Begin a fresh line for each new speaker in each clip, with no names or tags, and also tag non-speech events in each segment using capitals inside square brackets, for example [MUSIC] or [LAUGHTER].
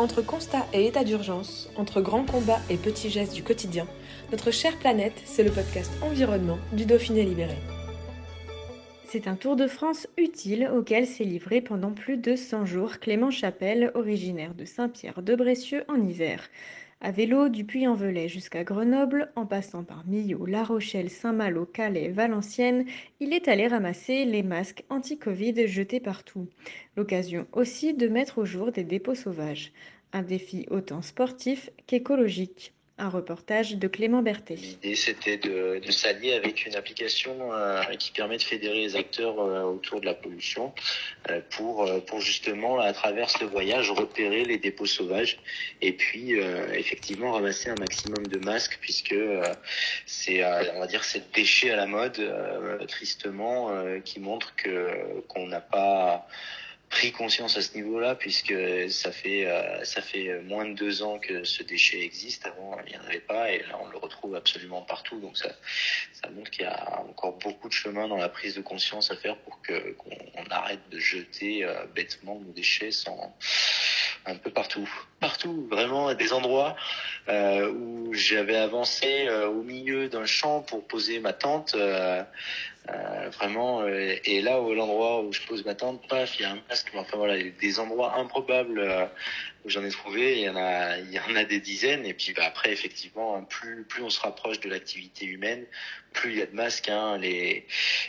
Entre constat et état d'urgence, entre grands combats et petits gestes du quotidien, notre chère planète, c'est le podcast Environnement du Dauphiné Libéré.
C'est un tour de France utile auquel s'est livré pendant plus de 100 jours Clément Chapelle, originaire de Saint-Pierre-de-Brécieux en Isère. À vélo du Puy-en-Velay jusqu'à Grenoble, en passant par Millau, La Rochelle, Saint-Malo, Calais, Valenciennes, il est allé ramasser les masques anti-Covid jetés partout. L'occasion aussi de mettre au jour des dépôts sauvages. Un défi autant sportif qu'écologique. Un reportage de Clément Berthet.
L'idée, c'était de, de s'allier avec une application euh, qui permet de fédérer les acteurs euh, autour de la pollution euh, pour, euh, pour justement, à travers ce voyage, repérer les dépôts sauvages et puis euh, effectivement ramasser un maximum de masques puisque euh, c'est, on va dire, c'est le déchet à la mode, tristement, qui montre que qu'on n'a pas pris conscience à ce niveau-là puisque ça fait euh, ça fait moins de deux ans que ce déchet existe. Avant, il n'y en avait pas et là, on le retrouve absolument partout. Donc ça, ça montre qu'il y a encore beaucoup de chemin dans la prise de conscience à faire pour que qu'on on arrête de jeter euh, bêtement nos déchets sans un peu partout, partout, vraiment à des endroits euh, où j'avais avancé au milieu d'un champ pour poser ma tente. Euh, vraiment, euh, et là, au l'endroit où je pose ma tente, paf, il y a un masque. Enfin voilà, des endroits improbables euh, où j'en ai trouvé. Il y en a, il y en a des dizaines. Et puis bah, après, effectivement, hein, plus plus on se rapproche de l'activité humaine, plus il y a de masques. Hein, les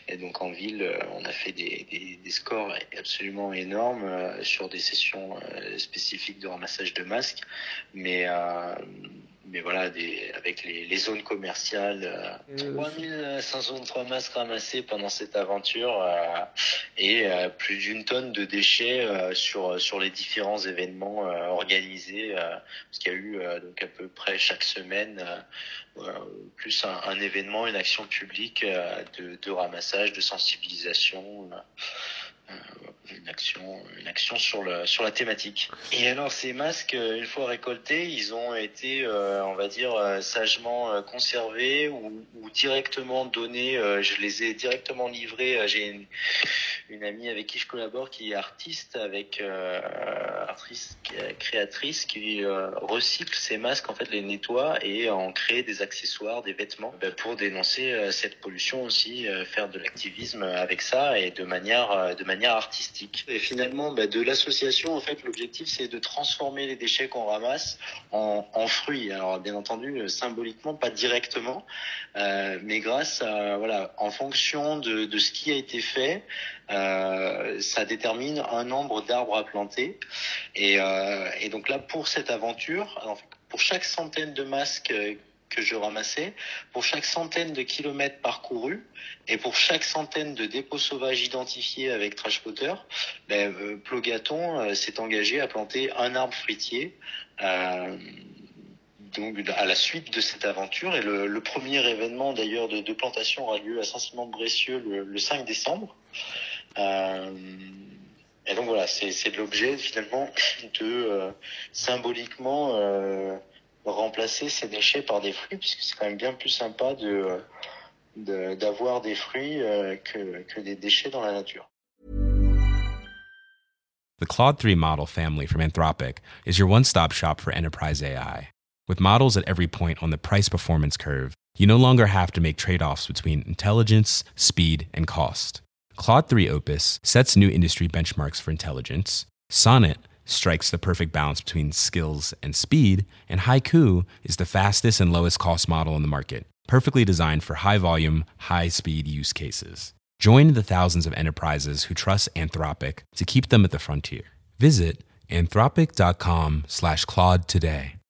et donc en ville, on a fait des, des, des scores absolument énormes sur des sessions spécifiques de ramassage de masques. Mais mais voilà, des, avec les, les zones commerciales, euh, 3503 masques ramassés pendant cette aventure euh, et euh, plus d'une tonne de déchets euh, sur sur les différents événements euh, organisés, euh, parce qu'il y a eu euh, donc à peu près chaque semaine euh, euh, plus un, un événement, une action publique euh, de, de ramassage, de sensibilisation. Euh, une action, une action sur le sur la thématique. Et alors ces masques, euh, une fois récoltés, ils ont été, euh, on va dire, sagement conservés ou, ou directement donnés. je les ai directement livrés. J'ai une, une amie avec qui je collabore qui est artiste, avec euh, artiste euh, créatrice qui euh, recycle ces masques, en fait les nettoie et en crée des accessoires, des vêtements ben, pour dénoncer euh, cette pollution aussi, euh, faire de l'activisme avec ça et de manière euh, de manière artistique. Et finalement, ben, de l'association, en fait, l'objectif c'est de transformer les déchets qu'on ramasse en, en fruits. Alors bien entendu, euh, symboliquement, pas directement, euh, mais grâce à voilà, en fonction de, de ce qui a été fait, euh, ça détermine un nombre d'arbres à planter. Et, euh, donc là, pour cette aventure, pour chaque centaine de masques euh, que je ramassais, pour chaque centaine de kilomètres parcourus et pour chaque centaine de dépôts sauvages identifiés avec Trash Spotter, ben, euh, Plogaton euh, s'est engagé à planter un arbre fruitier. Euh, donc à la suite de cette aventure et le, premier événement d'ailleurs de, plantation aura lieu à Saint-Simon-de-Brécieux le 5 décembre. Euh, et donc voilà, c'est l'objet finalement [LAUGHS] de euh, symboliquement euh, remplacer ces déchets par des fruits, puisque c'est quand même bien plus sympa de d'avoir des fruits euh, que, des déchets dans la nature.
The Claude 3 model family from Anthropic is your one stop shop for enterprise AI. With models at every point on the price performance curve, you no longer have to make trade offs between intelligence, speed, and cost. Claude 3 Opus sets new industry benchmarks for intelligence. Sonnet strikes the perfect balance between skills and speed. And Haiku is the fastest and lowest cost model in the market, perfectly designed for high volume, high speed use cases. Join the thousands of enterprises who trust Anthropic to keep them at the frontier. Visit anthropic.com slash Claude today.